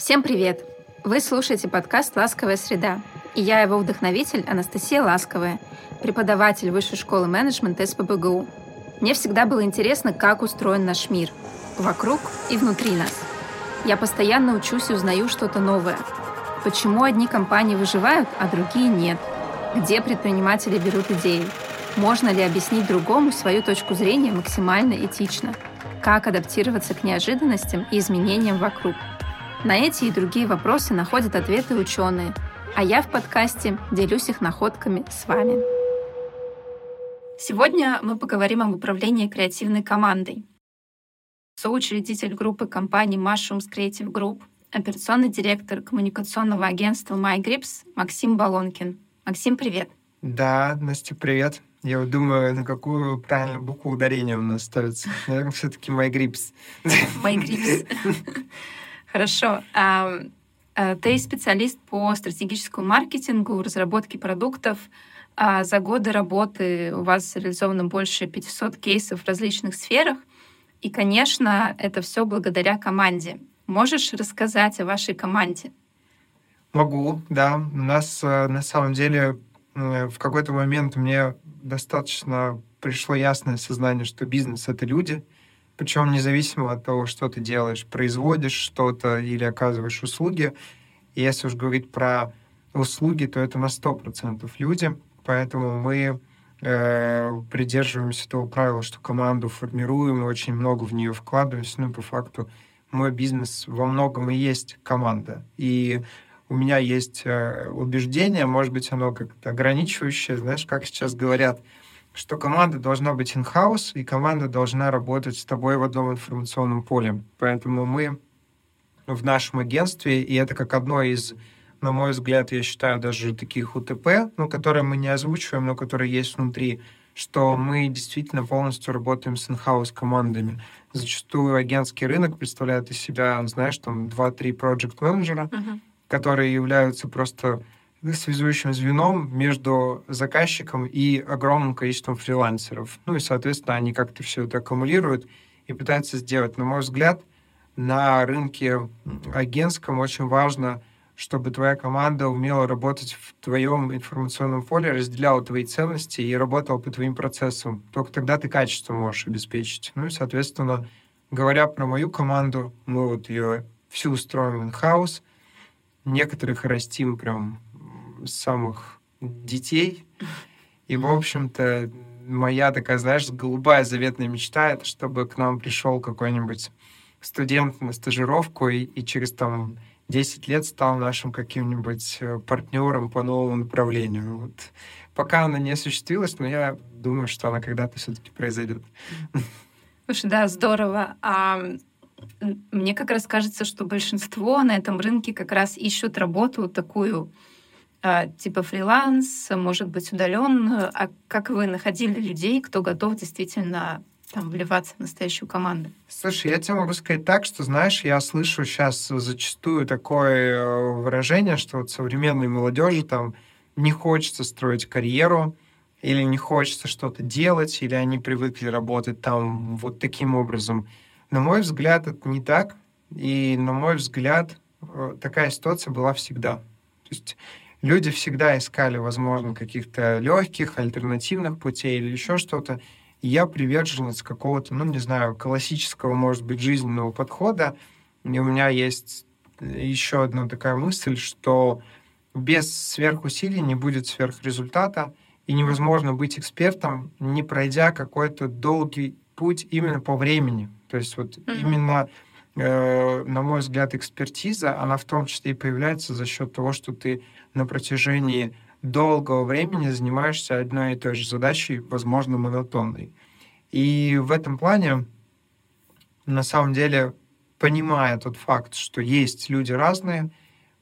Всем привет! Вы слушаете подкаст «Ласковая среда», и я его вдохновитель Анастасия Ласковая, преподаватель Высшей школы менеджмента СПБГУ. Мне всегда было интересно, как устроен наш мир, вокруг и внутри нас. Я постоянно учусь и узнаю что-то новое. Почему одни компании выживают, а другие нет? Где предприниматели берут идеи? Можно ли объяснить другому свою точку зрения максимально этично? Как адаптироваться к неожиданностям и изменениям вокруг – на эти и другие вопросы находят ответы ученые, а я в подкасте делюсь их находками с вами. Сегодня мы поговорим об управлении креативной командой. Соучредитель группы компаний Mushrooms Creative Group, операционный директор коммуникационного агентства MyGrips Максим Балонкин. Максим, привет. Да, Настя, привет. Я вот думаю, на какую правильную букву ударения у нас ставится. Наверное, все-таки MyGrips. MyGrips. Хорошо. А, ты специалист по стратегическому маркетингу, разработке продуктов. А за годы работы у вас реализовано больше 500 кейсов в различных сферах. И, конечно, это все благодаря команде. Можешь рассказать о вашей команде? Могу, да. У нас э, на самом деле э, в какой-то момент мне достаточно пришло ясное сознание, что бизнес — это люди — причем независимо от того, что ты делаешь, производишь что-то или оказываешь услуги. Если уж говорить про услуги, то это на 100% люди, поэтому мы э, придерживаемся того правила, что команду формируем, и очень много в нее вкладываемся. Ну, по факту, мой бизнес во многом и есть команда. И у меня есть э, убеждение, может быть, оно как-то ограничивающее, знаешь, как сейчас говорят, что команда должна быть in-house, и команда должна работать с тобой в одном информационном поле. Поэтому мы в нашем агентстве, и это как одно из, на мой взгляд, я считаю, даже таких УТП, ну, которые мы не озвучиваем, но которые есть внутри, что мы действительно полностью работаем с in-house командами. Зачастую агентский рынок представляет из себя, знаешь, там 2-3 project менеджера uh-huh. которые являются просто связующим звеном между заказчиком и огромным количеством фрилансеров. Ну и, соответственно, они как-то все это аккумулируют и пытаются сделать. На мой взгляд, на рынке агентском очень важно, чтобы твоя команда умела работать в твоем информационном поле, разделяла твои ценности и работала по твоим процессам. Только тогда ты качество можешь обеспечить. Ну и, соответственно, говоря про мою команду, мы вот ее всю устроим in-house, некоторых растим прям самых детей. И, в общем-то, моя такая, знаешь, голубая заветная мечта — это чтобы к нам пришел какой-нибудь студент на стажировку и, и через там 10 лет стал нашим каким-нибудь э, партнером по новому направлению. Вот. Пока она не осуществилась, но я думаю, что она когда-то все-таки произойдет. Слушай, да, здорово. А мне как раз кажется, что большинство на этом рынке как раз ищут работу такую типа фриланс, может быть, удаленную. А как вы находили людей, кто готов действительно там вливаться в настоящую команду? Слушай, я тебе могу сказать так, что, знаешь, я слышу сейчас зачастую такое э, выражение, что вот современной молодежи там не хочется строить карьеру, или не хочется что-то делать, или они привыкли работать там вот таким образом. На мой взгляд, это не так. И, на мой взгляд, э, такая ситуация была всегда. То есть люди всегда искали, возможно, каких-то легких, альтернативных путей или еще что-то. И я приверженец какого-то, ну, не знаю, классического, может быть, жизненного подхода. И у меня есть еще одна такая мысль, что без сверхусилий не будет сверхрезультата, и невозможно быть экспертом, не пройдя какой-то долгий путь именно по времени. То есть вот mm-hmm. именно, э, на мой взгляд, экспертиза, она в том числе и появляется за счет того, что ты на протяжении долгого времени занимаешься одной и той же задачей, возможно, монотонной. И в этом плане, на самом деле, понимая тот факт, что есть люди разные,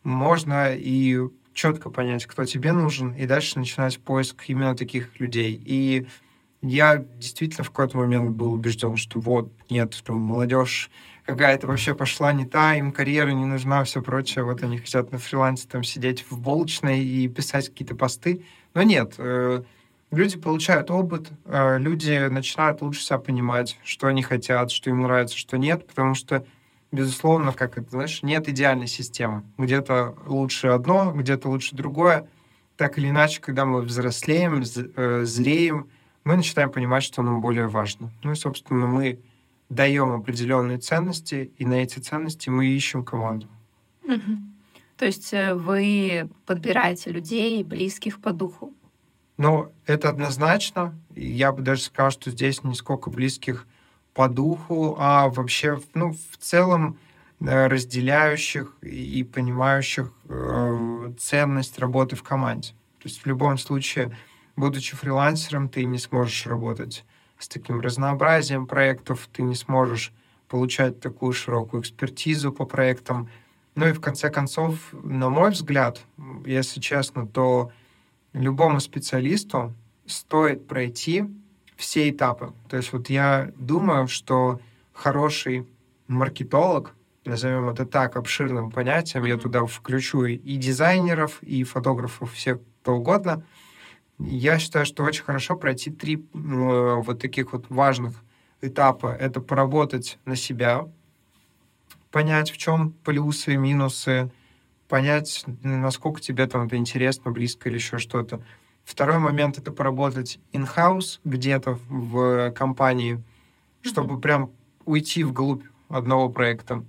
можно и четко понять, кто тебе нужен, и дальше начинать поиск именно таких людей. И я действительно в какой-то момент был убежден, что вот, нет, там, молодежь какая-то вообще пошла не та, им карьера не нужна, все прочее. Вот они хотят на фрилансе там сидеть в булочной и писать какие-то посты. Но нет, э, люди получают опыт, э, люди начинают лучше себя понимать, что они хотят, что им нравится, что нет, потому что безусловно, как это, знаешь, нет идеальной системы. Где-то лучше одно, где-то лучше другое. Так или иначе, когда мы взрослеем, э, зреем, мы начинаем понимать, что нам более важно. Ну и, собственно, мы даем определенные ценности, и на эти ценности мы ищем команду. Угу. То есть э, вы подбираете людей, близких по духу? Ну, это однозначно. Я бы даже сказал, что здесь не сколько близких по духу, а вообще, ну, в целом э, разделяющих и понимающих э, ценность работы в команде. То есть в любом случае, будучи фрилансером, ты не сможешь работать с таким разнообразием проектов, ты не сможешь получать такую широкую экспертизу по проектам. Ну и в конце концов, на мой взгляд, если честно, то любому специалисту стоит пройти все этапы. То есть вот я думаю, что хороший маркетолог, назовем это так, обширным понятием, я туда включу и дизайнеров, и фотографов, всех кто угодно. Я считаю, что очень хорошо пройти три э, вот таких вот важных этапа. Это поработать на себя, понять, в чем плюсы, минусы, понять, насколько тебе там это интересно, близко или еще что-то. Второй момент — это поработать in-house где-то в компании, чтобы mm-hmm. прям уйти вглубь одного проекта.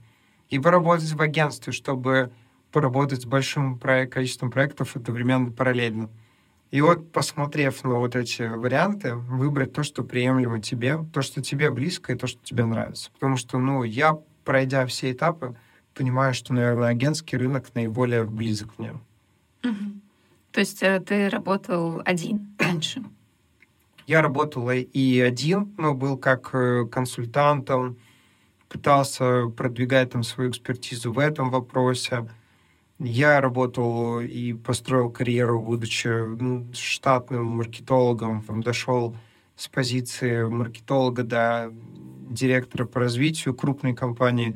И поработать в агентстве, чтобы поработать с большим проект, количеством проектов одновременно параллельно. И вот, посмотрев на вот эти варианты, выбрать то, что приемлемо тебе, то, что тебе близко и то, что тебе нравится. Потому что, ну, я, пройдя все этапы, понимаю, что, наверное, агентский рынок наиболее близок мне. Угу. То есть э, ты работал один раньше? Я работал и один, но был как э, консультантом, пытался продвигать там свою экспертизу в этом вопросе. Я работал и построил карьеру, будучи ну, штатным маркетологом, там, дошел с позиции маркетолога до директора по развитию крупной компании.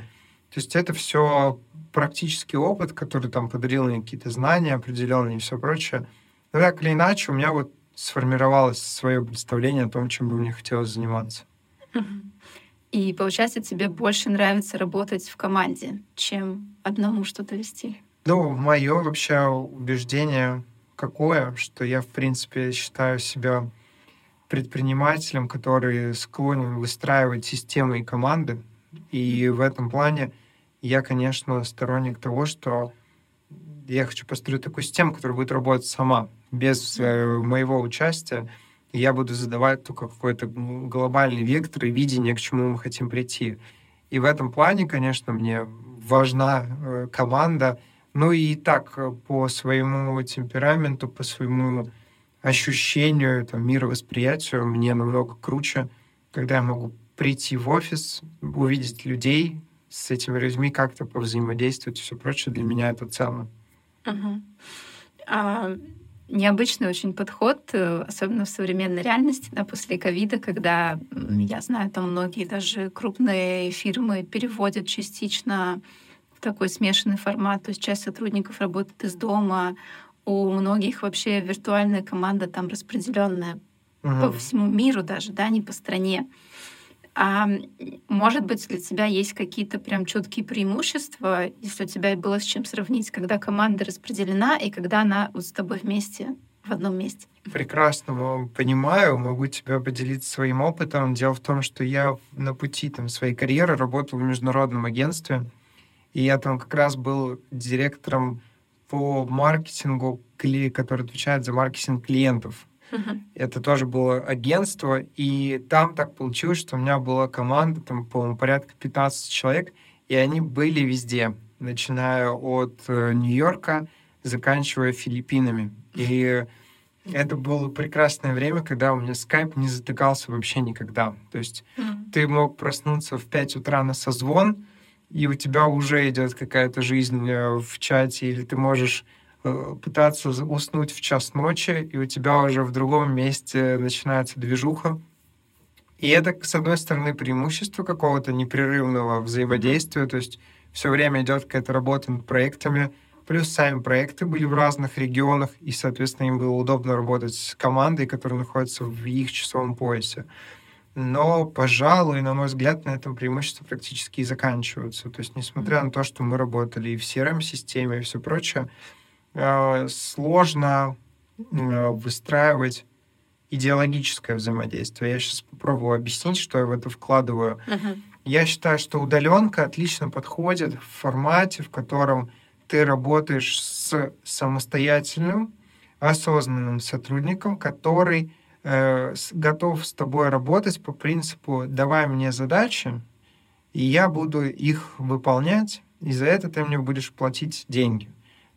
То есть это все практический опыт, который там подарил мне какие-то знания определенные и все прочее. Но так или иначе, у меня вот сформировалось свое представление о том, чем бы мне хотелось заниматься. И получается, тебе больше нравится работать в команде, чем одному что-то вести? Ну, мое вообще убеждение какое, что я, в принципе, считаю себя предпринимателем, который склонен выстраивать системы и команды. И в этом плане я, конечно, сторонник того, что я хочу построить такую систему, которая будет работать сама, без э, моего участия. И я буду задавать только какой-то глобальный вектор и видение, к чему мы хотим прийти. И в этом плане, конечно, мне важна э, команда. Ну и так, э, по своему темпераменту, по своему ощущению, там, мировосприятию, мне намного круче, когда я могу прийти в офис, увидеть людей, с этими людьми как-то повзаимодействовать и все прочее, для меня это ценно. Угу. А, необычный очень подход, э, особенно в современной реальности, да, после ковида, когда, я знаю, там многие даже крупные фирмы переводят частично такой смешанный формат, то есть часть сотрудников работает из дома, у многих вообще виртуальная команда там распределенная угу. по всему миру даже, да, не по стране. А может быть, для тебя есть какие-то прям четкие преимущества, если у тебя было с чем сравнить, когда команда распределена и когда она вот с тобой вместе в одном месте? Прекрасно понимаю, могу тебя поделиться своим опытом. Дело в том, что я на пути там, своей карьеры работал в международном агентстве, и я там как раз был директором по маркетингу, который отвечает за маркетинг клиентов это тоже было агентство, и там так получилось, что у меня была команда, там, по-моему, порядка 15 человек, и они были везде, начиная от э, Нью-Йорка, заканчивая Филиппинами. И это было прекрасное время, когда у меня скайп не затыкался вообще никогда. То есть mm-hmm. ты мог проснуться в 5 утра на созвон, и у тебя уже идет какая-то жизнь э, в чате, или ты можешь Э, пытаться уснуть в час ночи, и у тебя уже в другом месте начинается движуха. И это, с одной стороны, преимущество какого-то непрерывного взаимодействия, то есть все время идет какая-то работа над проектами, плюс сами проекты были в разных регионах, и, соответственно, им было удобно работать с командой, которая находится в их часовом поясе. Но, пожалуй, на мой взгляд, на этом преимущества практически и заканчиваются. То есть, несмотря на то, что мы работали и в CRM-системе, и все прочее, э, сложно э, выстраивать идеологическое взаимодействие. Я сейчас попробую объяснить, что я в это вкладываю. Uh-huh. Я считаю, что удаленка отлично подходит в формате, в котором ты работаешь с самостоятельным, осознанным сотрудником, который э, готов с тобой работать по принципу «давай мне задачи, и я буду их выполнять, и за это ты мне будешь платить деньги».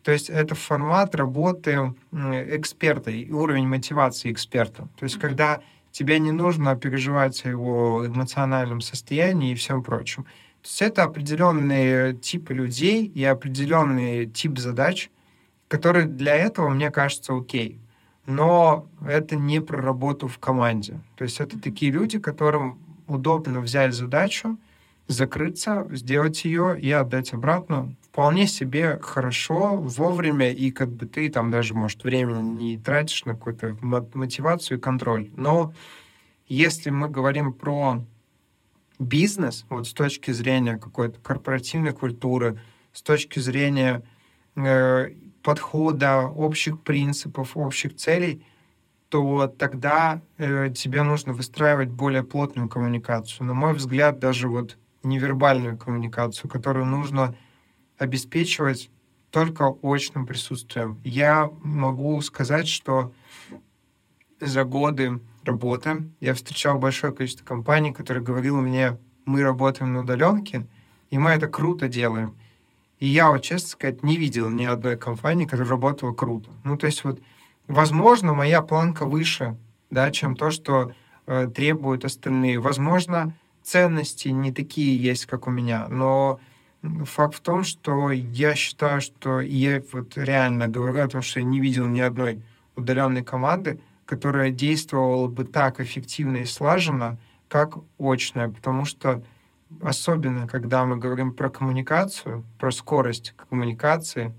То есть это формат работы эксперта и уровень мотивации эксперта. То есть mm-hmm. когда тебе не нужно переживать о его эмоциональном состоянии и всем прочем. То есть это определенные типы людей и определенный тип задач, которые для этого, мне кажется, окей но это не про работу в команде. То есть это такие люди, которым удобно взять задачу, закрыться, сделать ее и отдать обратно. Вполне себе хорошо, вовремя, и как бы ты там даже, может, времени не тратишь на какую-то мотивацию и контроль. Но если мы говорим про бизнес, вот с точки зрения какой-то корпоративной культуры, с точки зрения э, подхода, общих принципов, общих целей, то тогда э, тебе нужно выстраивать более плотную коммуникацию. На мой взгляд, даже вот невербальную коммуникацию, которую нужно обеспечивать только очным присутствием. Я могу сказать, что за годы работы я встречал большое количество компаний, которые говорили мне, мы работаем на удаленке, и мы это круто делаем. И я, вот, честно сказать, не видел ни одной компании, которая работала круто. Ну, то есть вот, возможно, моя планка выше, да, чем то, что э, требуют остальные. Возможно, ценности не такие есть, как у меня, но факт в том, что я считаю, что я вот реально говорю о том, что я не видел ни одной удаленной команды, которая действовала бы так эффективно и слаженно, как очная, потому что особенно когда мы говорим про коммуникацию, про скорость коммуникации,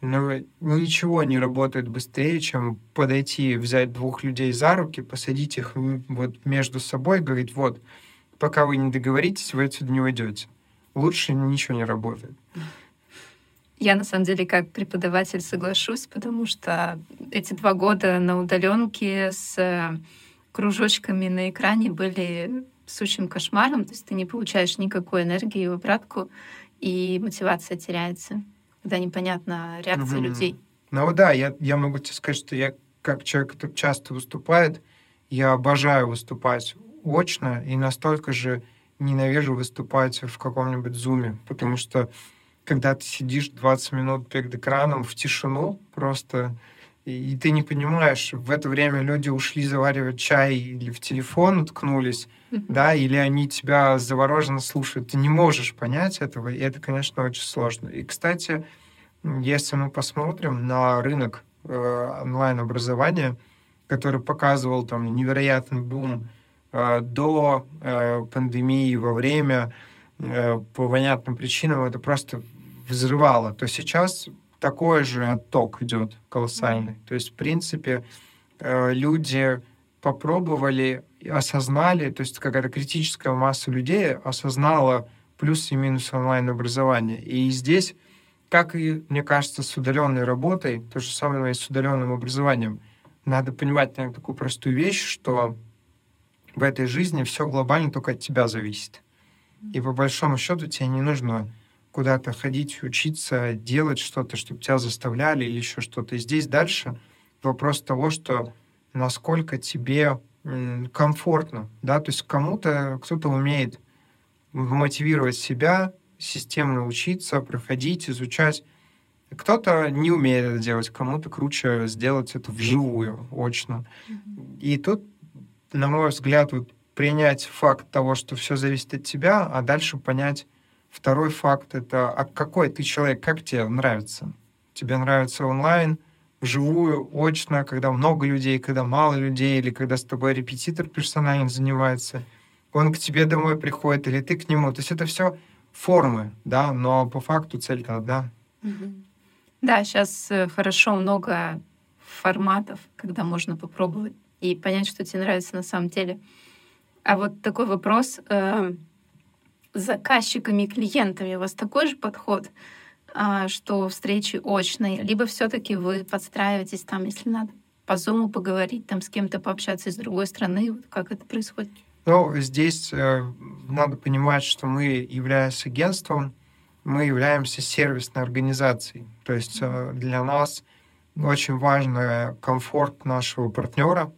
но ничего не работает быстрее, чем подойти, взять двух людей за руки, посадить их вот между собой, говорить, вот, пока вы не договоритесь, вы отсюда не уйдете. Лучше ничего не работает. Я на самом деле как преподаватель соглашусь, потому что эти два года на удаленке с э, кружочками на экране были сущим кошмаром, то есть ты не получаешь никакой энергии в обратку, и мотивация теряется, когда непонятна реакция угу. людей. Ну да, я, я могу тебе сказать, что я как человек, который часто выступает, я обожаю выступать очно и настолько же ненавижу выступать в каком-нибудь зуме, потому что когда ты сидишь 20 минут перед экраном в тишину, просто и ты не понимаешь, в это время люди ушли заваривать чай или в телефон уткнулись, mm-hmm. да, или они тебя завороженно слушают. Ты не можешь понять этого, и это, конечно, очень сложно. И, кстати, если мы посмотрим на рынок э, онлайн-образования, который показывал там невероятный бум э, до э, пандемии, во время, э, по понятным причинам это просто взрывало, то сейчас такой же отток идет колоссальный. То есть, в принципе, э, люди попробовали, осознали, то есть какая-то критическая масса людей осознала плюсы и минусы онлайн-образования. И здесь, как и, мне кажется, с удаленной работой, то же самое и с удаленным образованием, надо понимать наверное, такую простую вещь, что в этой жизни все глобально только от тебя зависит. И по большому счету тебе не нужно куда-то ходить, учиться, делать что-то, чтобы тебя заставляли или еще что-то. И здесь дальше вопрос того, что насколько тебе комфортно, да, то есть кому-то, кто-то умеет мотивировать себя, системно учиться, проходить, изучать. Кто-то не умеет это делать, кому-то круче сделать это вживую, очно. И тут, на мой взгляд, вот принять факт того, что все зависит от тебя, а дальше понять, Второй факт — это а какой ты человек, как тебе нравится? Тебе нравится онлайн, вживую, очно, когда много людей, когда мало людей, или когда с тобой репетитор персонально занимается, он к тебе домой приходит, или ты к нему. То есть это все формы, да, но по факту цель-то одна. Да, сейчас э, хорошо много форматов, когда можно попробовать и понять, что тебе нравится на самом деле. А вот такой вопрос. Э, с заказчиками и клиентами у вас такой же подход, э, что встречи очные? Либо все таки вы подстраиваетесь там, если надо, по зуму поговорить, там с кем-то пообщаться из другой страны? Вот как это происходит? Ну, здесь э, надо понимать, что мы, являясь агентством, мы являемся сервисной организацией. То есть э, для нас очень важен комфорт нашего партнера,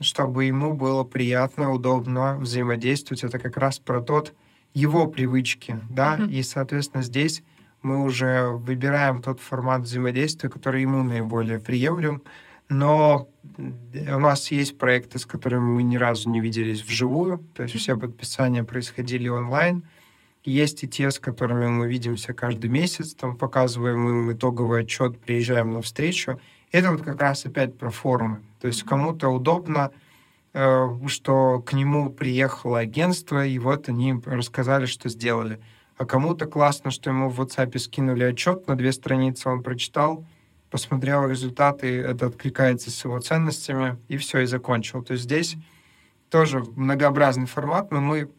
чтобы ему было приятно, удобно взаимодействовать. Это как раз про тот его привычки, да, mm-hmm. и, соответственно, здесь мы уже выбираем тот формат взаимодействия, который ему наиболее приемлем, но у нас есть проекты, с которыми мы ни разу не виделись вживую, то есть все подписания происходили онлайн. Есть и те, с которыми мы видимся каждый месяц, там показываем им итоговый отчет, приезжаем на встречу. Это вот как раз опять про форумы. То есть кому-то удобно, что к нему приехало агентство, и вот они рассказали, что сделали. А кому-то классно, что ему в WhatsApp скинули отчет на две страницы, он прочитал, посмотрел результаты, это откликается с его ценностями, и все, и закончил. То есть здесь тоже многообразный формат, но мы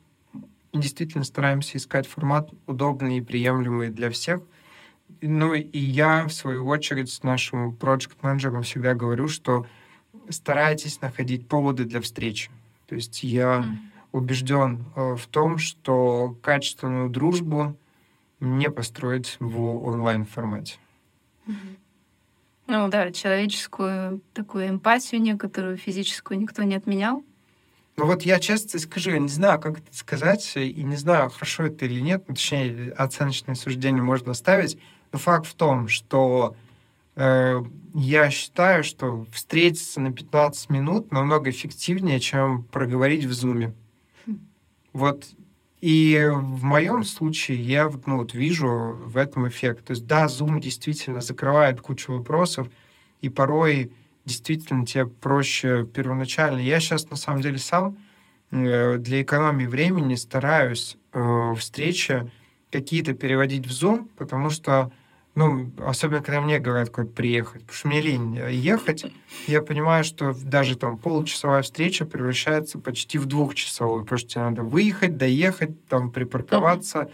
действительно стараемся искать формат удобный и приемлемый для всех. Ну и я, в свою очередь, с нашим проект-менеджером всегда говорю, что старайтесь находить поводы для встречи. То есть я mm. убежден э, в том, что качественную дружбу не построить в онлайн-формате. Mm-hmm. Ну да, человеческую такую эмпатию некоторую, физическую никто не отменял. Ну вот я честно скажу, я не знаю, как это сказать, и не знаю, хорошо это или нет, ну, точнее, оценочное суждение можно ставить, но факт в том, что я считаю, что встретиться на 15 минут намного эффективнее, чем проговорить в зуме. Хм. Вот и в моем случае я ну, вот вижу в этом эффект. То есть да, Zoom действительно закрывает кучу вопросов, и порой действительно тебе проще первоначально. Я сейчас на самом деле сам э, для экономии времени стараюсь э, встречи какие-то переводить в Zoom, потому что ну, особенно, когда мне говорят, куда приехать. Потому что мне лень ехать. Я понимаю, что даже там получасовая встреча превращается почти в двухчасовую, потому что тебе надо выехать, доехать, там припарковаться,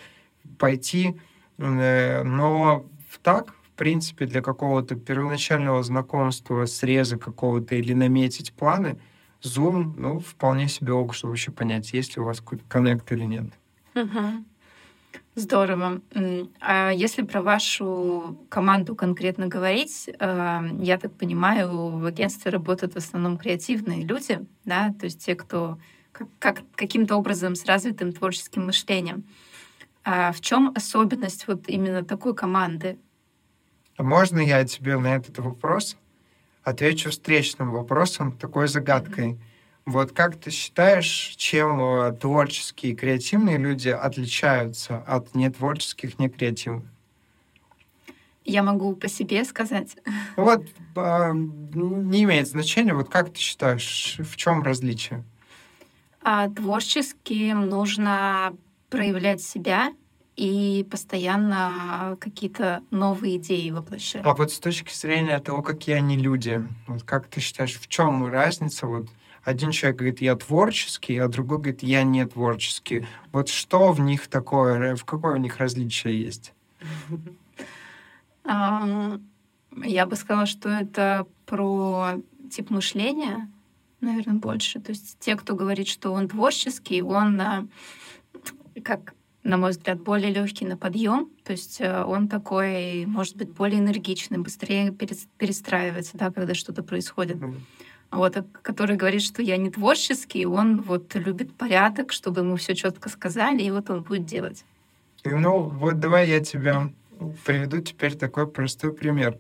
пойти. Э, но так, в принципе, для какого-то первоначального знакомства, среза какого-то или наметить планы, Zoom, ну, вполне себе ок, чтобы вообще понять, есть ли у вас какой-то коннект или нет. Uh-huh. Здорово. А если про вашу команду конкретно говорить, э, я так понимаю, в агентстве работают в основном креативные люди, да, то есть те, кто как, как, каким-то образом с развитым творческим мышлением. А в чем особенность вот именно такой команды? А можно я тебе на этот вопрос отвечу встречным вопросом, такой загадкой? Вот как ты считаешь, чем э, творческие и креативные люди отличаются от нетворческих, некреативных? Я могу по себе сказать. Вот э, не имеет значения. Вот как ты считаешь, в чем различие? А, творческим нужно проявлять себя и постоянно какие-то новые идеи воплощать. А вот с точки зрения того, какие они люди, вот как ты считаешь, в чем разница вот один человек говорит, я творческий, а другой говорит, я не творческий. Вот что в них такое, в какое у них различие есть? Я бы сказала, что это про тип мышления, наверное, больше. То есть те, кто говорит, что он творческий, он, а, как на мой взгляд, более легкий на подъем. То есть э, он такой, может быть, более энергичный, быстрее перестраивается, да, когда что-то происходит. Mm-hmm вот, а который говорит, что я не творческий, он вот любит порядок, чтобы ему все четко сказали, и вот он будет делать. Ну, вот давай я тебе приведу теперь такой простой пример.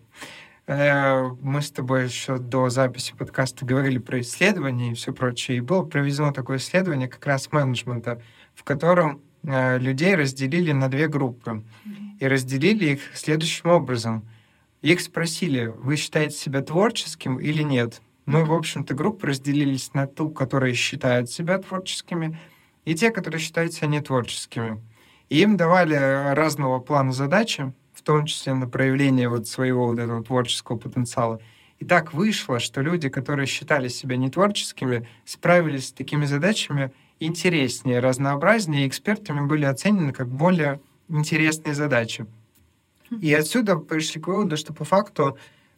Э, мы с тобой еще до записи подкаста говорили про исследования и все прочее, и было проведено такое исследование как раз менеджмента, в котором э, людей разделили на две группы. И разделили их следующим образом. Их спросили, вы считаете себя творческим или нет? Мы, в общем-то, группы разделились на ту, которые считают себя творческими, и те, которые считают себя нетворческими. И им давали разного плана задачи, в том числе на проявление вот своего вот этого творческого потенциала. И так вышло, что люди, которые считали себя нетворческими, справились с такими задачами интереснее, разнообразнее, и экспертами были оценены как более интересные задачи. И отсюда пришли к выводу, что по факту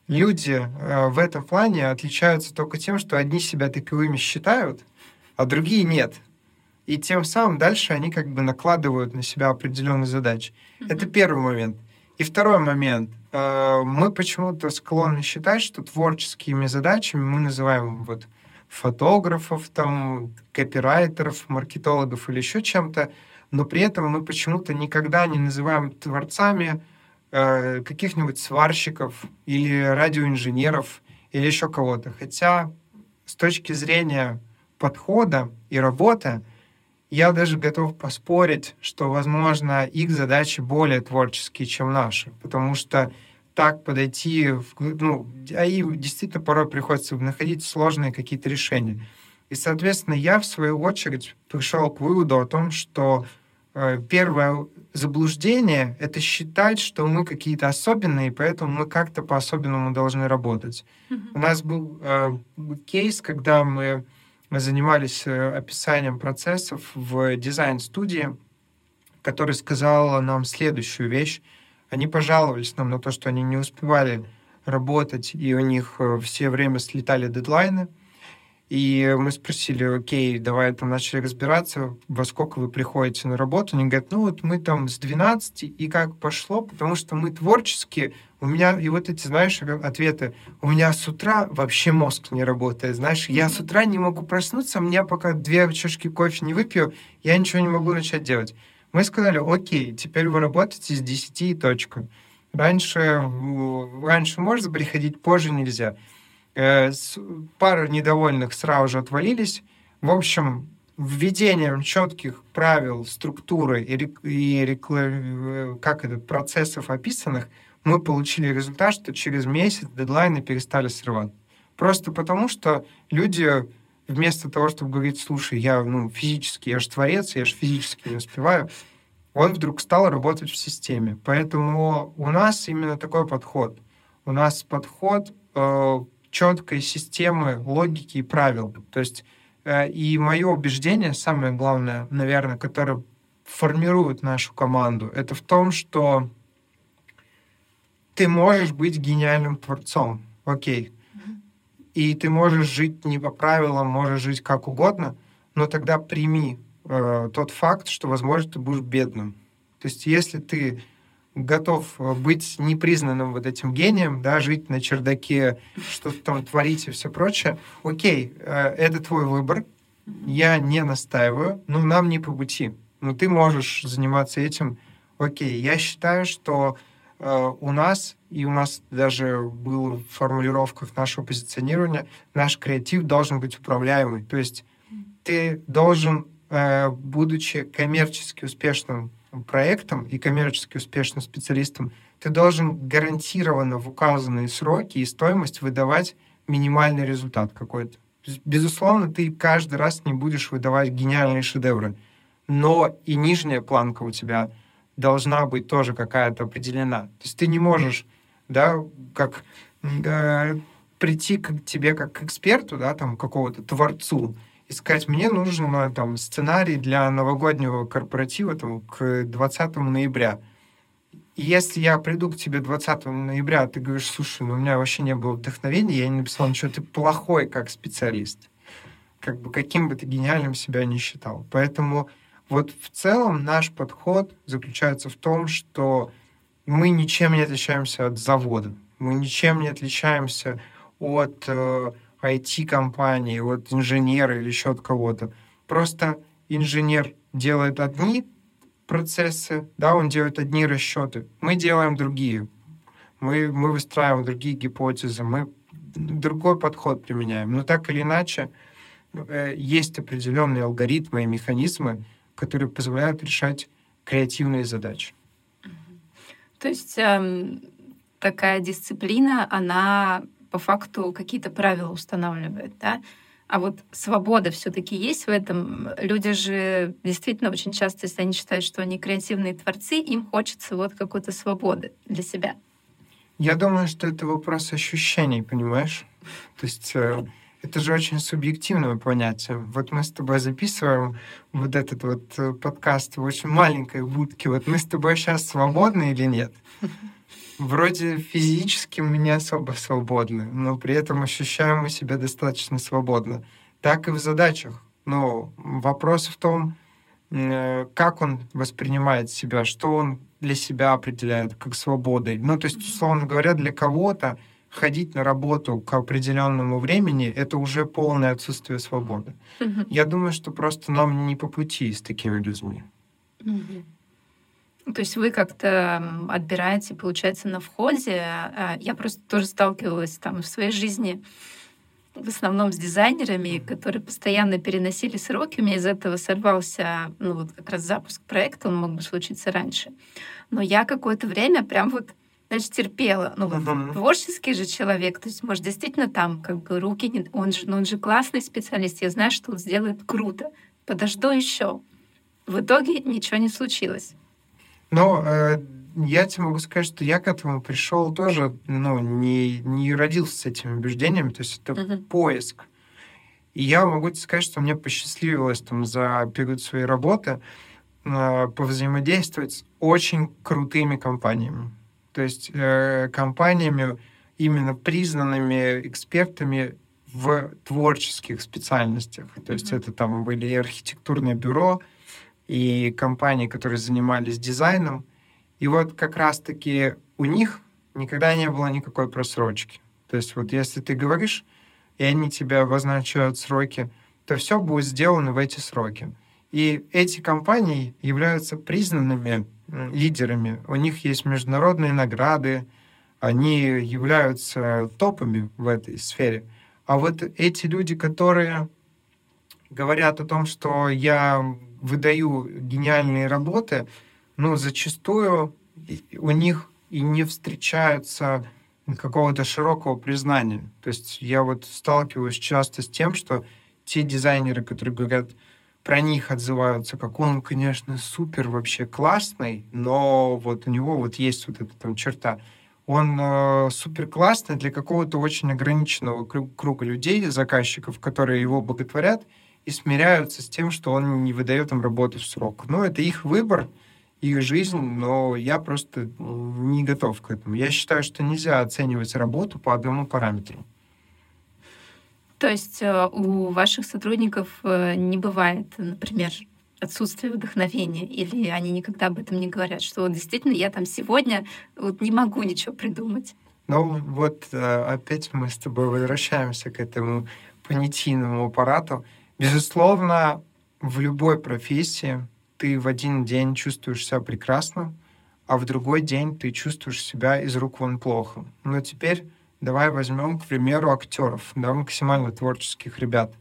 люди э, в этом плане отличаются только тем, что одни себя таковыми считают, а другие нет. И тем самым дальше они как бы накладывают на себя определенные задачи. Mm-hmm. Это первый момент. И второй момент. Э, мы почему-то склонны считать, что творческими задачами мы называем вот фотографов, там, копирайтеров, маркетологов или еще чем-то, но при этом мы почему-то никогда не называем творцами э, каких-нибудь сварщиков или радиоинженеров или еще кого-то. Хотя с точки зрения подхода и работы я даже готов поспорить, что, возможно, их задачи более творческие, чем наши, потому что так подойти, ну, а им действительно порой приходится находить сложные какие-то решения. И, соответственно, я, в свою очередь, пришел к выводу о том, что первое заблуждение — это считать, что мы какие-то особенные, поэтому мы как-то по-особенному должны работать. Mm-hmm. У нас был э, кейс, когда мы занимались э, описанием процессов в дизайн-студии, который сказал нам следующую вещь. Они пожаловались нам на то, что они не успевали работать, и у них э, все время слетали дедлайны — и мы спросили, окей, давай там начали разбираться, во сколько вы приходите на работу. Они говорят, ну вот мы там с 12, и как пошло, потому что мы творческие. У меня, и вот эти, знаешь, ответы, у меня с утра вообще мозг не работает, знаешь, я с утра не могу проснуться, мне пока две чашки кофе не выпью, я ничего не могу начать делать. Мы сказали, окей, теперь вы работаете с 10 и точка. Раньше, раньше можно приходить, позже нельзя. Э, пара недовольных сразу же отвалились. В общем, введением четких правил, структуры и, и рекла... как это, процессов описанных, мы получили результат, что через месяц дедлайны перестали срывать. Просто потому, что люди вместо того, чтобы говорить, слушай, я ну, физически, я же творец, я же физически не успеваю, он вдруг стал работать в системе. Поэтому у нас именно такой подход. У нас подход э, четкой системы логики и правил. То есть э, и мое убеждение, самое главное, наверное, которое формирует нашу команду, это в том, что ты можешь быть гениальным творцом, окей, и ты можешь жить не по правилам, можешь жить как угодно, но тогда прими э, тот факт, что, возможно, ты будешь бедным. То есть если ты готов э, быть непризнанным вот этим гением, да, жить на чердаке, что-то там творить и все прочее, окей, э, это твой выбор, я не настаиваю, но нам не по пути. Но ты можешь заниматься этим, окей. Я считаю, что э, у нас, и у нас даже было в формулировках нашего позиционирования, наш креатив должен быть управляемый. То есть ты должен, э, будучи коммерчески успешным проектом и коммерчески успешным специалистом, ты должен гарантированно в указанные сроки и стоимость выдавать минимальный результат какой-то. Безусловно, ты каждый раз не будешь выдавать гениальные шедевры, но и нижняя планка у тебя должна быть тоже какая-то определена. То есть ты не можешь, да, как да, прийти к тебе как к эксперту, да, там, какого-то творцу, и сказать, мне нужен там, сценарий для новогоднего корпоратива там, к 20 ноября. И если я приду к тебе 20 ноября, ты говоришь, слушай, ну у меня вообще не было вдохновения, я не написал ничего, ты плохой как специалист. Как бы каким бы ты гениальным себя не считал. Поэтому вот в целом наш подход заключается в том, что мы ничем не отличаемся от завода, мы ничем не отличаемся от э, IT-компании, вот инженеры или еще от кого-то. Просто инженер делает одни процессы, да, он делает одни расчеты. Мы делаем другие. Мы, мы выстраиваем другие гипотезы, мы другой подход применяем. Но так или иначе, э, есть определенные алгоритмы и механизмы, которые позволяют решать креативные задачи. То есть эм, такая дисциплина, она по факту какие-то правила устанавливает, да? А вот свобода все-таки есть в этом. Люди же действительно очень часто, если они считают, что они креативные творцы, им хочется вот какой-то свободы для себя. Я думаю, что это вопрос ощущений, понимаешь? То есть э, это же очень субъективное понятие. Вот мы с тобой записываем вот этот вот э, подкаст в очень маленькой будке. Вот мы с тобой сейчас свободны или нет? Вроде физически мы не особо свободны, но при этом ощущаем мы себя достаточно свободно. Так и в задачах. Но вопрос в том, э, как он воспринимает себя, что он для себя определяет как свободой. Ну, то есть, условно говоря, для кого-то ходить на работу к определенному времени — это уже полное отсутствие свободы. Mm-hmm. Я думаю, что просто нам не по пути с такими людьми. Mm-hmm. То есть вы как-то отбираете, получается, на входе. А, я просто тоже сталкивалась там в своей жизни в основном с дизайнерами, которые постоянно переносили сроки. У меня из этого сорвался ну, вот как раз запуск проекта, он мог бы случиться раньше. Но я какое-то время прям вот значит, терпела. Ну, uh-huh. творческий же человек, то есть, может, действительно там как бы руки, не... он же, ну, он же классный специалист, я знаю, что он сделает круто. Подожду еще. В итоге ничего не случилось. Но э, я тебе могу сказать, что я к этому пришел тоже, ну, не, не родился с этими убеждениями, то есть это uh-huh. поиск. И я могу тебе сказать, что мне посчастливилось там за период своей работы э, повзаимодействовать с очень крутыми компаниями. То есть э, компаниями, именно признанными экспертами в творческих специальностях. То есть mm-hmm. это там были и архитектурное бюро, и компании, которые занимались дизайном. И вот как раз-таки у них никогда не было никакой просрочки. То есть вот если ты говоришь, и они тебя обозначают сроки, то все будет сделано в эти сроки. И эти компании являются признанными лидерами. У них есть международные награды, они являются топами в этой сфере. А вот эти люди, которые говорят о том, что я выдаю гениальные работы, ну, зачастую у них и не встречаются какого-то широкого признания. То есть я вот сталкиваюсь часто с тем, что те дизайнеры, которые говорят, про них отзываются, как он, конечно, супер вообще классный, но вот у него вот есть вот эта там черта. Он э, супер классный для какого-то очень ограниченного круга людей, заказчиков, которые его боготворят и смиряются с тем, что он не выдает им работу в срок. Ну, это их выбор, их жизнь, но я просто не готов к этому. Я считаю, что нельзя оценивать работу по одному параметру. То есть э, у ваших сотрудников э, не бывает, например, отсутствия вдохновения, или они никогда об этом не говорят, что действительно я там сегодня вот не могу ничего придумать. Ну вот э, опять мы с тобой возвращаемся к этому понятийному аппарату. Безусловно, в любой профессии ты в один день чувствуешь себя прекрасно, а в другой день ты чувствуешь себя из рук вон плохо. Но теперь Давай возьмем, к примеру, актеров, да, максимально творческих ребят.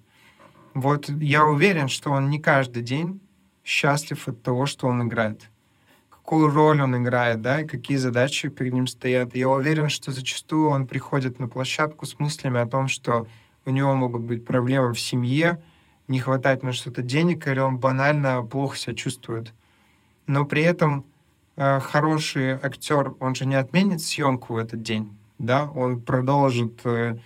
Вот я уверен, что он не каждый день счастлив от того, что он играет. Какую роль он играет, да, и какие задачи перед ним стоят. Я уверен, что зачастую он приходит на площадку с мыслями о том, что у него могут быть проблемы в семье, не хватает на что-то денег, или он банально плохо себя чувствует. Но при этом э, хороший актер, он же не отменит съемку в этот день да, он продолжит э,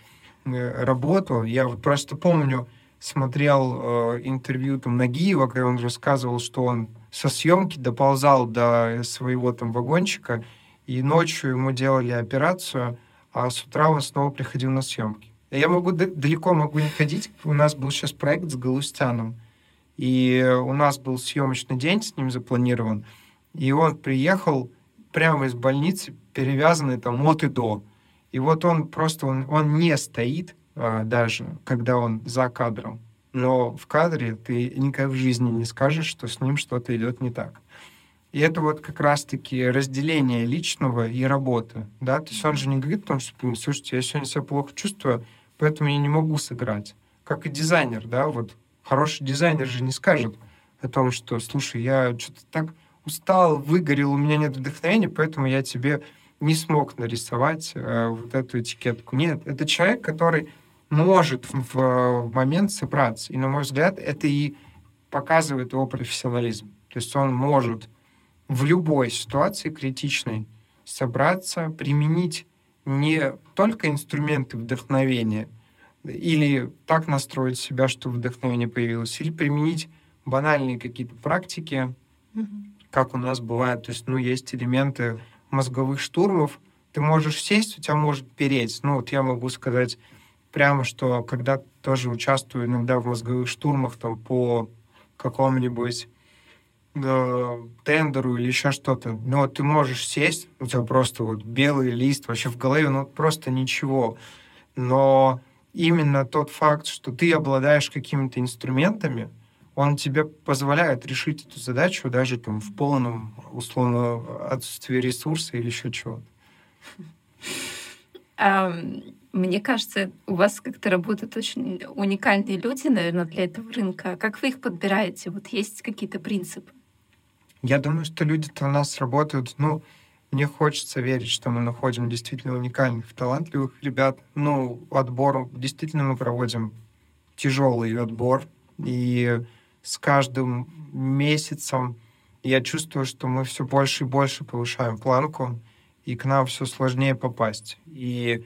э, работу. Я вот просто помню, смотрел э, интервью там Нагиева, когда он рассказывал, что он со съемки доползал до своего там вагончика, и ночью ему делали операцию, а с утра он снова приходил на съемки. Я могу далеко могу не ходить. У нас был сейчас проект с Галустяном, и у нас был съемочный день с ним запланирован, и он приехал прямо из больницы, перевязанный там от и до. И вот он просто, он, он не стоит а, даже, когда он за кадром. Но в кадре ты никогда в жизни не скажешь, что с ним что-то идет не так. И это вот как раз-таки разделение личного и работы. Да? То есть он же не говорит о что, слушайте, я сегодня себя плохо чувствую, поэтому я не могу сыграть. Как и дизайнер, да, вот хороший дизайнер же не скажет о том, что, слушай, я что-то так устал, выгорел, у меня нет вдохновения, поэтому я тебе не смог нарисовать э, вот эту этикетку. Нет, это человек, который может в, в момент собраться. И, на мой взгляд, это и показывает его профессионализм. То есть он может в любой ситуации критичной собраться, применить не только инструменты вдохновения, или так настроить себя, чтобы вдохновение появилось, или применить банальные какие-то практики, как у нас бывает. То есть, ну, есть элементы мозговых штурмов. Ты можешь сесть, у тебя может переть. Ну, вот я могу сказать прямо, что когда тоже участвую иногда в мозговых штурмах там по какому-нибудь э, тендеру или еще что-то, но ну, ты можешь сесть, у тебя просто вот белый лист вообще в голове, ну просто ничего. Но именно тот факт, что ты обладаешь какими-то инструментами, он тебе позволяет решить эту задачу даже там в полном, условно, отсутствии ресурса или еще чего-то. Мне кажется, у вас как-то работают очень уникальные люди, наверное, для этого рынка. Как вы их подбираете? Вот есть какие-то принципы? Я думаю, что люди-то у нас работают, ну, мне хочется верить, что мы находим действительно уникальных, талантливых ребят. Ну, отбор, действительно мы проводим тяжелый отбор, и с каждым месяцем я чувствую, что мы все больше и больше повышаем планку, и к нам все сложнее попасть. И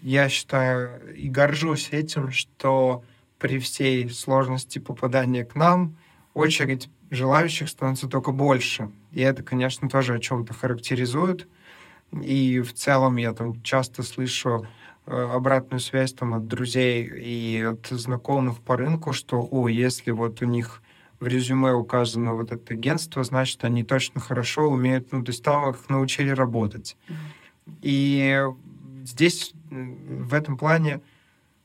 я считаю и горжусь этим, что при всей сложности попадания к нам очередь желающих становится только больше. И это, конечно, тоже о чем-то характеризует. И в целом я там часто слышу э, обратную связь там от друзей и от знакомых по рынку, что, о, если вот у них в резюме указано вот это агентство, значит, они точно хорошо умеют, ну, то есть там их научили работать. И здесь в этом плане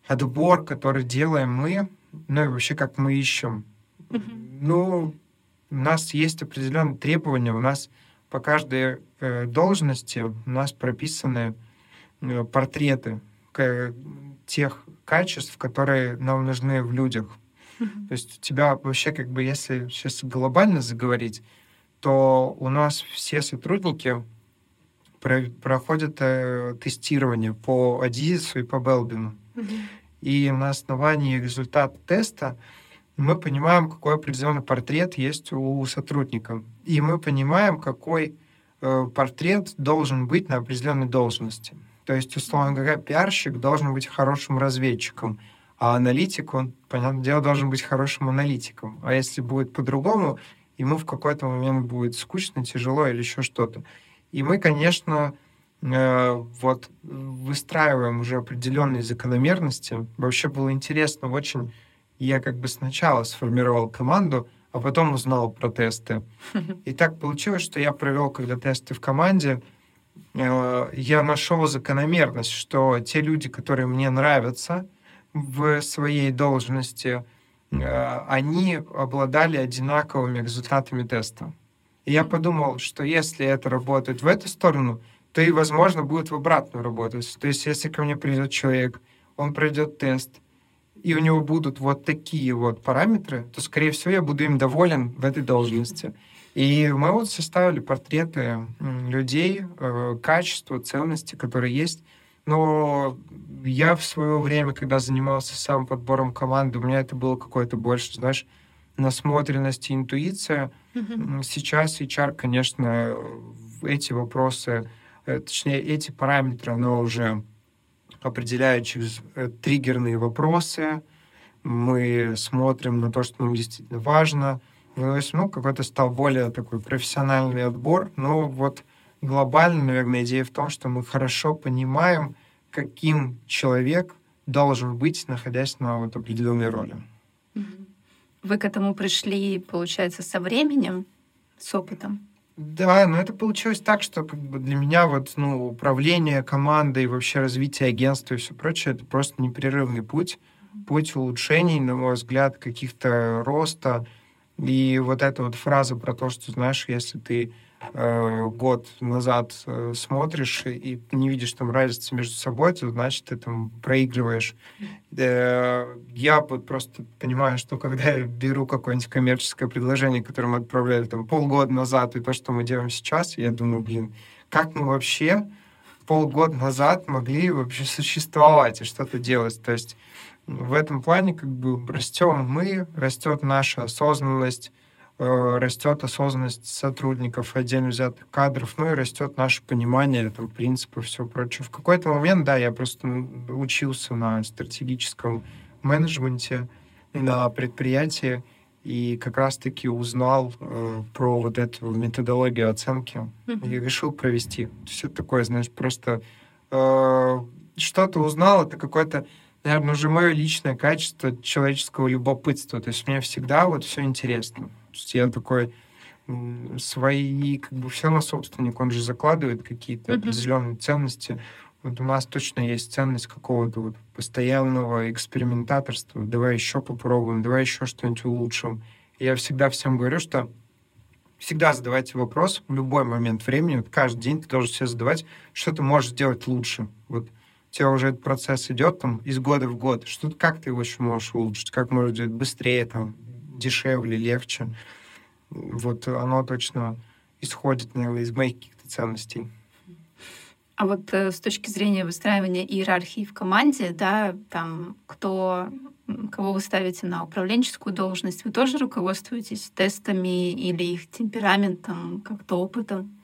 отбор, который делаем мы, ну и вообще как мы ищем, mm-hmm. ну, у нас есть определенные требования, у нас по каждой э, должности у нас прописаны э, портреты э, тех качеств, которые нам нужны в людях. Mm-hmm. То есть у тебя вообще как бы, если сейчас глобально заговорить, то у нас все сотрудники проходят э, тестирование по Адизису и по Белбину. Mm-hmm. И на основании результата теста мы понимаем, какой определенный портрет есть у сотрудника. И мы понимаем, какой э, портрет должен быть на определенной должности. То есть, условно говоря, пиарщик должен быть хорошим разведчиком, а аналитик, он, понятное дело, должен быть хорошим аналитиком. А если будет по-другому, ему в какой-то момент будет скучно, тяжело или еще что-то. И мы, конечно, э, вот выстраиваем уже определенные закономерности. Вообще было интересно очень. Я как бы сначала сформировал команду, а потом узнал про тесты. И так получилось, что я провел, когда тесты в команде, э, я нашел закономерность, что те люди, которые мне нравятся в своей должности, э, они обладали одинаковыми результатами теста. И я подумал, что если это работает в эту сторону, то и, возможно, будет в обратную работать. То есть, если ко мне придет человек, он пройдет тест, и у него будут вот такие вот параметры, то, скорее всего, я буду им доволен в этой должности. И мы вот составили портреты людей, э, качества, ценности, которые есть. Но я в свое время, когда занимался сам подбором команды, у меня это было какое-то больше, знаешь, насмотренность и интуиция. Mm-hmm. Сейчас HR, конечно, эти вопросы, э, точнее, эти параметры, оно уже определяет через э, триггерные вопросы. Мы смотрим на то, что нам действительно важно. Есть, ну, какой-то стал более такой профессиональный отбор. Но вот глобально, наверное, идея в том, что мы хорошо понимаем, каким человек должен быть, находясь на вот определенной роли. Вы к этому пришли, получается, со временем, с опытом? Да, но это получилось так, что как бы для меня вот, ну, управление командой, вообще развитие агентства и все прочее, это просто непрерывный путь, путь улучшений, на мой взгляд, каких-то роста. И вот эта вот фраза про то, что, знаешь, если ты э, год назад э, смотришь и не видишь там разницы между собой, то значит ты там проигрываешь. Э, я вот просто понимаю, что когда я беру какое-нибудь коммерческое предложение, которое мы отправляли там полгода назад, и то, что мы делаем сейчас, я думаю, блин, как мы вообще полгода назад могли вообще существовать и что-то делать. То есть в этом плане как бы растем мы, растет наша осознанность, растет осознанность сотрудников, отдельно взятых кадров, ну и растет наше понимание там, принципов и все прочее. В какой-то момент, да, я просто учился на стратегическом менеджменте на предприятии, и как раз-таки узнал э, про вот эту методологию оценки mm-hmm. и решил провести. Все такое, знаешь, просто э, что-то узнал, это какое-то, наверное, уже мое личное качество человеческого любопытства. То есть мне всегда вот все интересно. Я такой свои, как бы все на собственник, он же закладывает какие-то mm-hmm. определенные ценности. Вот у нас точно есть ценность какого-то вот постоянного экспериментаторства. Давай еще попробуем, давай еще что-нибудь улучшим. И я всегда всем говорю, что всегда задавайте вопрос в любой момент времени. Вот каждый день ты должен себе задавать, что ты можешь сделать лучше. Вот у тебя уже этот процесс идет там из года в год. Что, как ты его еще можешь улучшить? Как можешь сделать быстрее, там, дешевле, легче? Вот оно точно исходит, наверное, из моих каких-то ценностей. А вот э, с точки зрения выстраивания иерархии в команде, да, там кто, кого вы ставите на управленческую должность, вы тоже руководствуетесь тестами или их темпераментом, как-то опытом?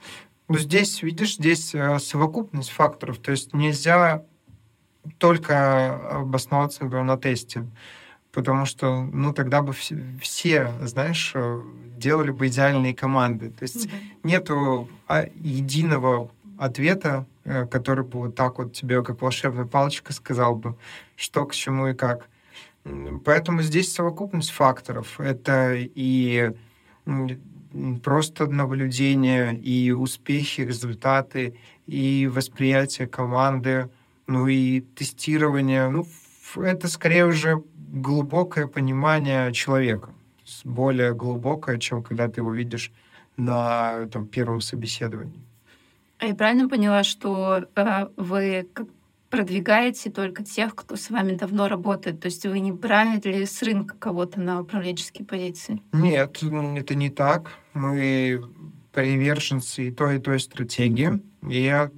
Ну, здесь, видишь, здесь э, совокупность факторов. То есть нельзя только обосноваться, например, на тесте. Потому что, ну, тогда бы все, все знаешь, э, делали бы идеальные команды. То есть mm-hmm. нету а, единого ответа, э, который бы вот так вот тебе, как волшебная палочка, сказал бы, что к чему и как. Поэтому здесь совокупность факторов. Это и просто наблюдение, и успехи, результаты, и восприятие команды, ну и тестирование. Ну, это скорее уже глубокое понимание человека. Более глубокое, чем когда ты его видишь на там, первом собеседовании. А я правильно поняла, что э, вы продвигаете только тех, кто с вами давно работает? То есть вы не брали с рынка кого-то на управленческие позиции? Нет, это не так. Мы приверженцы и той, и той стратегии. И я,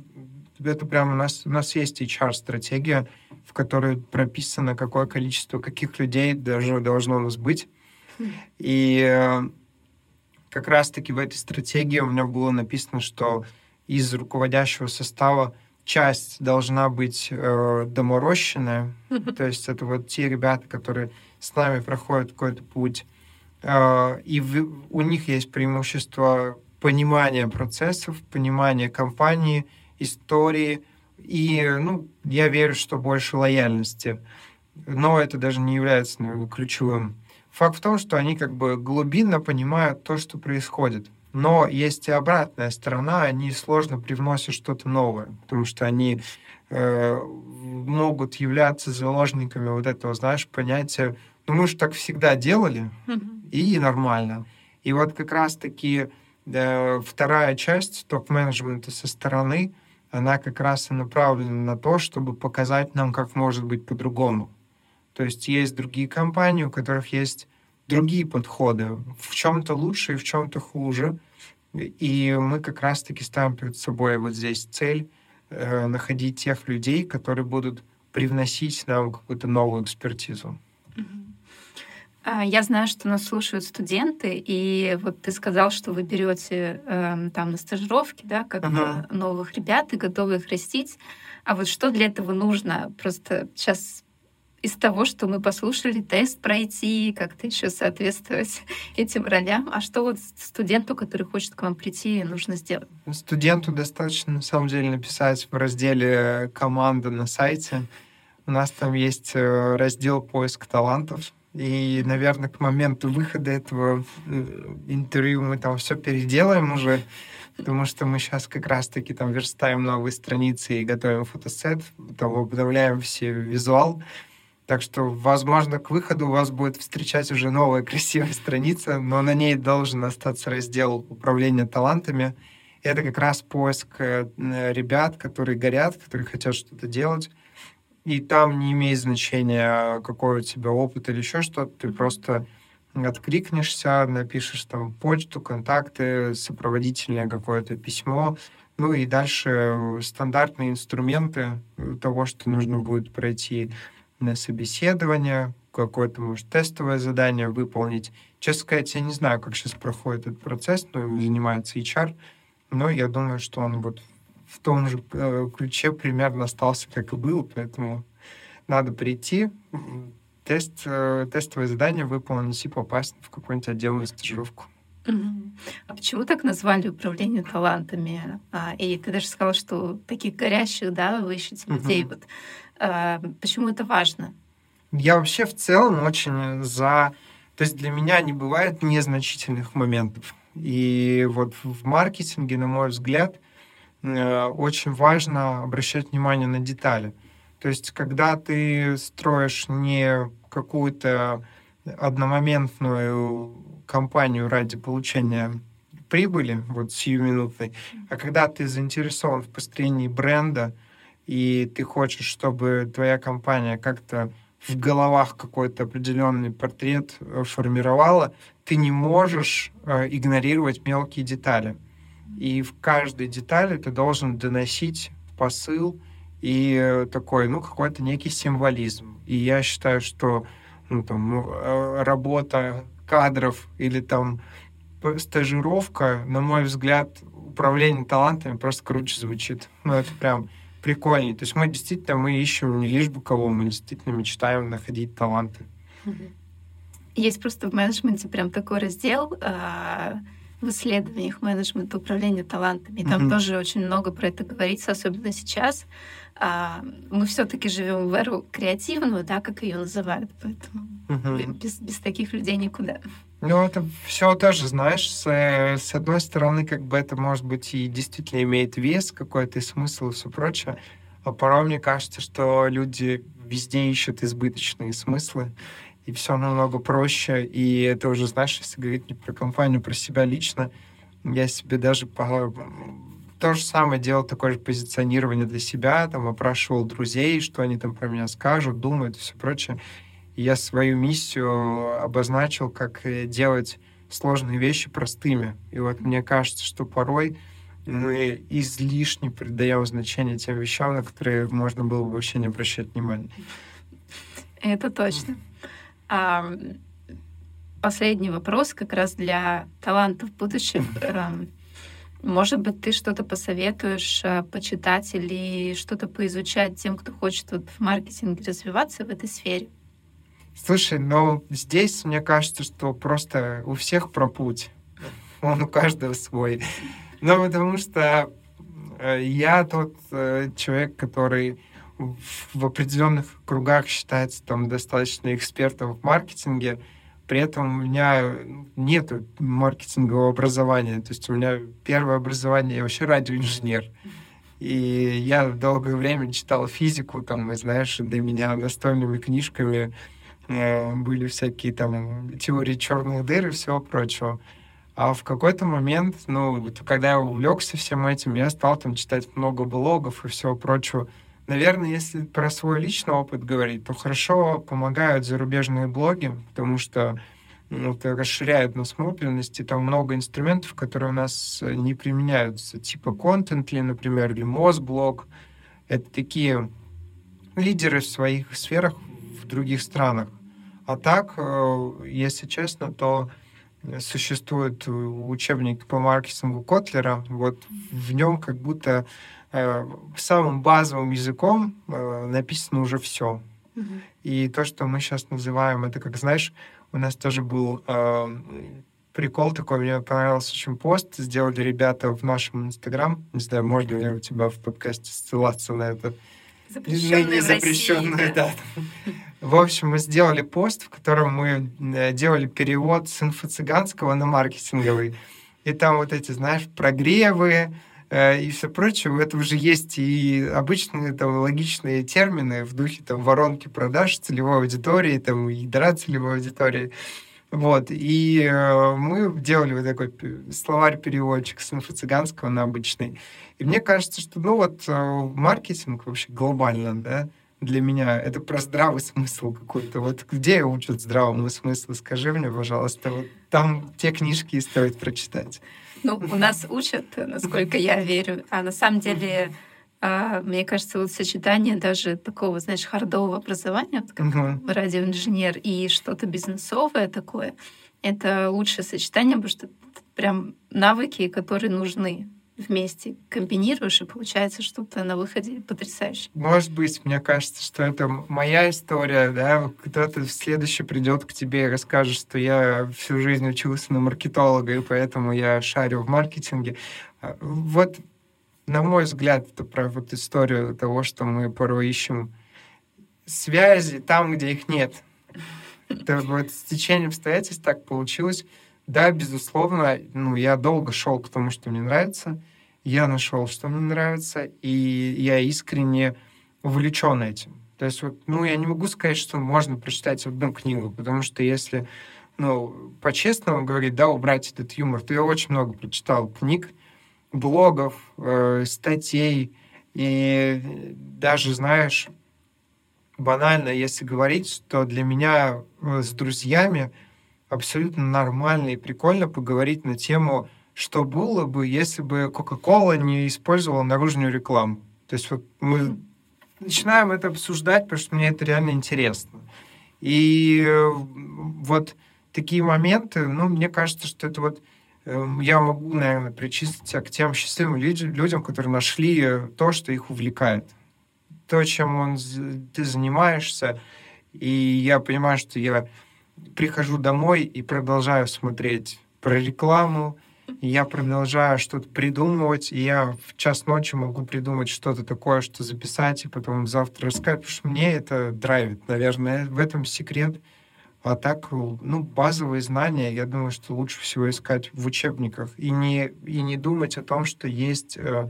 это прямо у нас, у нас есть HR-стратегия, в которой прописано, какое количество каких людей даже должно у нас быть. Хм. И э, как раз-таки в этой стратегии у меня было написано, что из руководящего состава часть должна быть э, доморощенная, то есть это вот те ребята, которые с нами проходят какой-то путь, э, и в, у них есть преимущество понимания процессов, понимания компании, истории, и, ну, я верю, что больше лояльности. Но это даже не является наверное, ключевым. Факт в том, что они как бы глубинно понимают то, что происходит. Но есть и обратная сторона, они сложно привносят что-то новое, потому что они э, могут являться заложниками вот этого, знаешь, понятия, ну мы же так всегда делали, и нормально. И вот как раз-таки э, вторая часть топ-менеджмента со стороны, она как раз и направлена на то, чтобы показать нам, как может быть по-другому. То есть есть другие компании, у которых есть другие подходы, в чем-то лучше и в чем-то хуже. И мы как раз-таки ставим перед собой вот здесь цель э, находить тех людей, которые будут привносить нам какую-то новую экспертизу. А, я знаю, что нас слушают студенты, и вот ты сказал, что вы берете э, там на стажировки, да, как uh-huh. новых ребят и готовы их растить. А вот что для этого нужно? Просто сейчас из того, что мы послушали, тест пройти, как-то еще соответствовать этим ролям. А что вот студенту, который хочет к вам прийти, нужно сделать? Студенту достаточно, на самом деле, написать в разделе «Команда» на сайте. У нас там есть э, раздел «Поиск талантов». И, наверное, к моменту выхода этого э, интервью мы там все переделаем уже, потому что мы сейчас как раз-таки там верстаем новые страницы и готовим фотосет, там обновляем все визуал. Так что, возможно, к выходу вас будет встречать уже новая красивая страница, но на ней должен остаться раздел управления талантами. Это как раз поиск э, ребят, которые горят, которые хотят что-то делать. И там не имеет значения, какой у тебя опыт или еще что-то. Ты просто откликнешься, напишешь там почту, контакты, сопроводительное какое-то письмо. Ну и дальше стандартные инструменты того, что нужно будет пройти на собеседование, какое-то, может, тестовое задание выполнить. Честно сказать, я не знаю, как сейчас проходит этот процесс, но им занимается HR, но я думаю, что он вот в том же э, ключе примерно остался, как и был, поэтому надо прийти, тест, э, тестовое задание выполнить и попасть в какую-нибудь отдельную стажировку. А почему так назвали управление талантами? А, и ты даже сказала, что таких горящих, да, вы ищете людей. Вот, а, почему это важно? Я вообще в целом очень за... То есть для меня не бывает незначительных моментов. И вот в маркетинге, на мой взгляд, очень важно обращать внимание на детали. То есть когда ты строишь не какую-то одномоментную компанию ради получения прибыли, вот сиюминутной, а когда ты заинтересован в построении бренда, и ты хочешь, чтобы твоя компания как-то в головах какой-то определенный портрет э, формировала, ты не можешь э, игнорировать мелкие детали. И в каждой детали ты должен доносить посыл и э, такой, ну, какой-то некий символизм. И я считаю, что ну, там, э, работа кадров или там стажировка, на мой взгляд, управление талантами просто круче звучит. Ну, это прям прикольнее. То есть мы действительно мы ищем не лишь бы кого, мы действительно мечтаем находить таланты. Есть просто в менеджменте прям такой раздел э, в исследованиях менеджмента управления талантами. И там mm-hmm. тоже очень много про это говорится, особенно сейчас. А, мы все-таки живем в эру креативную, да, как ее называют, поэтому mm-hmm. без, без таких людей никуда. Ну, это все тоже, знаешь, с, с одной стороны, как бы это, может быть, и действительно имеет вес какой-то, смысл и все прочее, а порой мне кажется, что люди везде ищут избыточные смыслы, и все намного проще, и это уже, знаешь, если говорить не про компанию, про себя лично, я себе даже по... то же самое делал, такое же позиционирование для себя, там, опрашивал друзей, что они там про меня скажут, думают и все прочее я свою миссию обозначил, как э, делать сложные вещи простыми. И вот мне кажется, что порой мы излишне придаем значение тем вещам, на которые можно было бы вообще не обращать внимания. Это точно. А, последний вопрос как раз для талантов будущих. Может быть, ты что-то посоветуешь э, почитать или что-то поизучать тем, кто хочет вот в маркетинге развиваться в этой сфере? Слушай, ну здесь мне кажется, что просто у всех про путь. Он у каждого свой. Ну, потому что э, я тот э, человек, который в определенных кругах считается там достаточно экспертом в маркетинге, при этом у меня нет маркетингового образования. То есть у меня первое образование, я вообще радиоинженер. И я долгое время читал физику, там, и, знаешь, для меня настольными книжками Э, были всякие там теории черных дыр и всего прочего. А в какой-то момент, ну, когда я увлекся всем этим, я стал там читать много блогов и всего прочего. Наверное, если про свой личный опыт говорить, то хорошо помогают зарубежные блоги, потому что ну, это расширяет насмотренность, и там много инструментов, которые у нас не применяются, типа Contently, например, или Mosblog. Это такие лидеры в своих сферах в других странах. А так, э, если честно, то существует учебник по маркетингу Котлера. Вот в нем как будто э, самым базовым языком э, написано уже все. И то, что мы сейчас называем, это как, знаешь, у нас тоже был э, прикол такой, мне понравился очень пост, сделали ребята в нашем Инстаграм. Не знаю, можно ли у тебя в подкасте ссылаться на это запрещенную, запрещенную да. В общем, мы сделали пост, в котором мы э, делали перевод с инфо-цыганского на маркетинговый. И там вот эти, знаешь, прогревы, э, и все прочее. В этом же есть и обычные там, логичные термины в духе там, воронки продаж целевой аудитории, там, ядра целевой аудитории. Вот, и э, мы делали вот такой словарь-переводчик с инфо-цыганского на обычный. И мне кажется, что, ну вот, э, маркетинг вообще глобально, да, для меня это про здравый смысл какой-то. Вот где учат здравому смыслу? Скажи мне, пожалуйста, вот там те книжки и стоит прочитать. Ну, у нас учат, насколько я верю. А на самом деле А, мне кажется, вот сочетание даже такого, знаешь, хардового образования, вот как угу. радиоинженер, и что-то бизнесовое такое, это лучшее сочетание, потому что прям навыки, которые нужны вместе комбинируешь, и получается что-то на выходе потрясающее. Может быть, мне кажется, что это моя история, да, кто-то следующий придет к тебе и расскажет, что я всю жизнь учился на маркетолога, и поэтому я шарю в маркетинге. А, вот, на мой взгляд, это про вот историю того, что мы порой ищем связи там, где их нет. Это вот с течением обстоятельств так получилось, да, безусловно, ну, я долго шел к тому, что мне нравится. Я нашел, что мне нравится, и я искренне увлечен этим. То есть, вот, ну, я не могу сказать, что можно прочитать одну книгу, потому что если, ну, по-честному говорить, да, убрать этот юмор, то я очень много прочитал книг, блогов, э, статей, и даже, знаешь, банально, если говорить, то для меня э, с друзьями абсолютно нормально и прикольно поговорить на тему, что было бы, если бы Coca-Cola не использовала наружную рекламу. То есть вот мы начинаем это обсуждать, потому что мне это реально интересно. И э, вот такие моменты, ну, мне кажется, что это вот эм, я могу, наверное, причислить к тем счастливым людям, которые нашли то, что их увлекает. То, чем он, ты занимаешься. И я понимаю, что я прихожу домой и продолжаю смотреть про рекламу, я продолжаю что-то придумывать, и я в час ночи могу придумать что-то такое, что записать, и потом завтра рассказать, потому что мне это драйвит, наверное, в этом секрет. А так, ну, базовые знания, я думаю, что лучше всего искать в учебниках и не, и не думать о том, что есть э,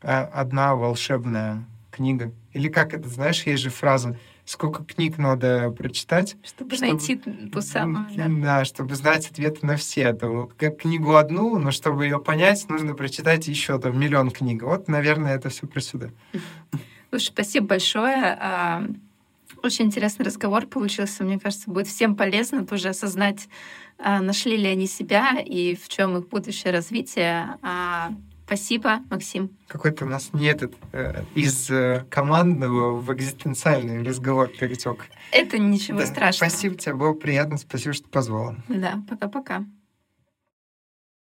одна волшебная книга. Или как это, знаешь, есть же фраза сколько книг надо прочитать. Чтобы, чтобы найти ту самую. Да. да, чтобы знать ответы на все. Там, как книгу одну, но чтобы ее понять, нужно прочитать еще там миллион книг. Вот, наверное, это все про сюда. Слушай, спасибо большое. А, очень интересный разговор получился. Мне кажется, будет всем полезно тоже осознать, а, нашли ли они себя и в чем их будущее развитие. Спасибо, Максим. Какой-то у нас не этот э, из э, командного в экзистенциальный разговор перетек. Это ничего да. страшного. Спасибо тебе, было приятно, спасибо, что позвала. Да, пока-пока.